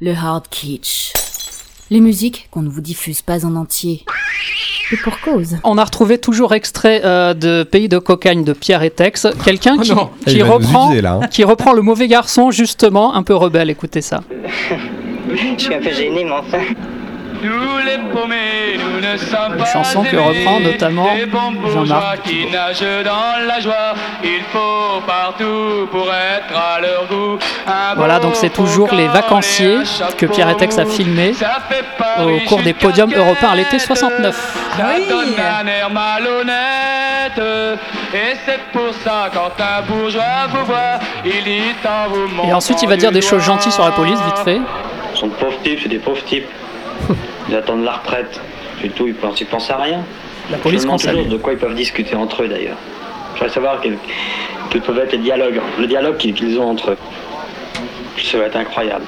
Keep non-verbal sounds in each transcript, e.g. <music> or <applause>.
Le hard kitsch. Les musiques qu'on ne vous diffuse pas en entier. Et pour cause. On a retrouvé toujours extrait euh, de Pays de cocagne de Pierre et Tex. Quelqu'un Oh qui, non. qui Il va nous reprend, user, là, hein. qui reprend le mauvais garçon, justement, un peu rebelle. Écoutez ça. <laughs> Je suis un peu gêné, mais enfin. Nous les paumés, nous ne sommes Une pas chanson que reprend notamment Jean-Marc qui nagent dans la joie. Il faut partout pour être à leur goût. Voilà, donc c'est toujours les vacanciers que Pierre et Tex a filmé au cours des podiums européens à l'été Québec. 69. Ça Oui. donne un air malhonnête. Et c'est pour ça, quand un bourgeois vous voit, il dit en vous Et ensuite, il va dire des choses gentilles sur la police, vite fait. Ce sont de pauvres types, c'est des pauvres types. Ils attendent la retraite. C'est tout, ils pensent, ils pensent à rien. La police Je toujours de quoi ils peuvent discuter entre eux d'ailleurs. Je voudrais savoir quels, quels peuvent être les dialogues, le dialogue qu'ils ont entre eux. Ça va être incroyable.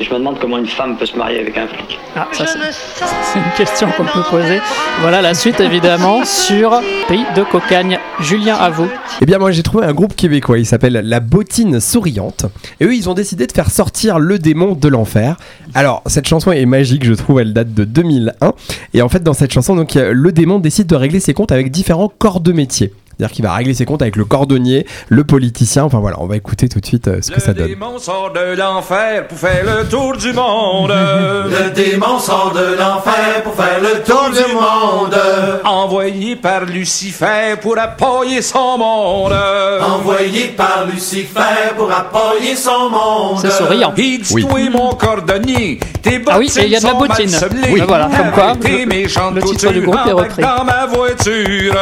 Et je me demande comment une femme peut se marier avec un flic. Ah, ça, c'est une question qu'on peut poser. Voilà la suite, évidemment, <laughs> sur Pays de cocagne. Julien, à vous. Eh bien, moi j'ai trouvé un groupe québécois, il s'appelle La Bottine Souriante. Et eux, ils ont décidé de faire sortir le démon de l'enfer. Alors, cette chanson est magique, je trouve, elle date de 2001. Et en fait, dans cette chanson, donc, le démon décide de régler ses comptes avec différents corps de métier. C'est-à-dire qu'il va régler ses comptes avec le cordonnier, le politicien. Enfin voilà, on va écouter tout de suite euh, ce que ça donne. démon sort de l'enfer pour faire le tour du monde. <laughs> Le démon sort de l'enfer pour faire le tour du monde. Envoyé par Lucifer pour appuyer son monde. Envoyé par Lucifer pour appuyer son monde. C'est souriant. Il dit Oui. toi mon cordonnier, tes Ah oui, il y a de la bottine. Oui. Ben voilà, comme quoi, le- le titre du groupe est repris. dans ma voiture.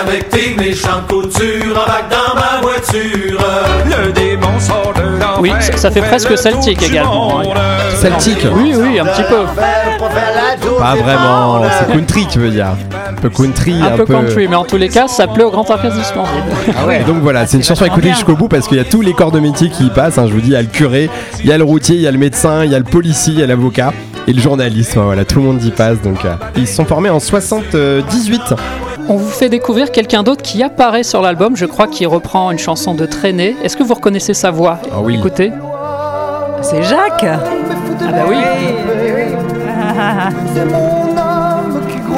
Avec tes embarque dans ma voiture. Le démon sort de l'enfer. Oui, ça- ça fait presque celtique également, monde. Celtique Oui, oui, un petit peu. Pas vraiment, c'est country, tu veux dire. Un peu country, Un peu country, mais en tous les cas, ça plaît au Grand Orchestre du. Et donc voilà, c'est une chanson à écouter jusqu'au bout parce qu'il y a tous les corps de métier qui y passent. hein, je vous dis, il y a le curé, il y a le routier, il y a le médecin, il y a le policier, il y a l'avocat et le journaliste. Voilà, tout le monde y passe. Donc euh, ils se sont formés en 78. On vous fait découvrir quelqu'un d'autre qui apparaît sur l'album, je crois qu'il reprend une chanson de Traînée. Est-ce que vous reconnaissez sa voix? Ah oui. Écoutez. C'est Jacques Ah bah oui,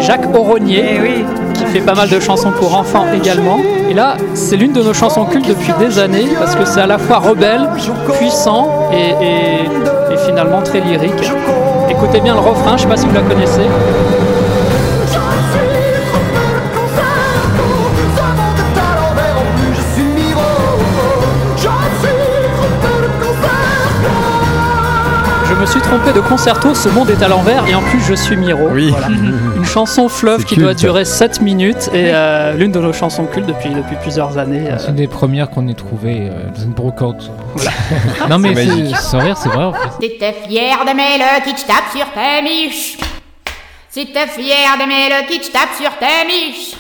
Jacques Auronier, Eh oui. qui fait pas mal de chansons pour enfants également. Et là, c'est l'une de nos chansons cultes depuis des années, parce que c'est à la fois rebelle, puissant et, et- et finalement très lyrique. Écoutez bien le refrain, je sais pas si vous la connaissez. Me suis trompé de concerto, ce monde est à l'envers et en plus je suis Miro. Oui. Voilà. <laughs> Une chanson fleuve qui doit durer 7 minutes et euh, l'une de nos chansons cultes depuis, depuis plusieurs années. euh, C'est une des premières qu'on ait trouvées euh, dans une brocante. <laughs> non mais sans rire, c'est vrai en fait. T'es fier d'aimer le kitsch tape sur tes miches. T'es fier d'aimer le kitsch tape sur tes miches.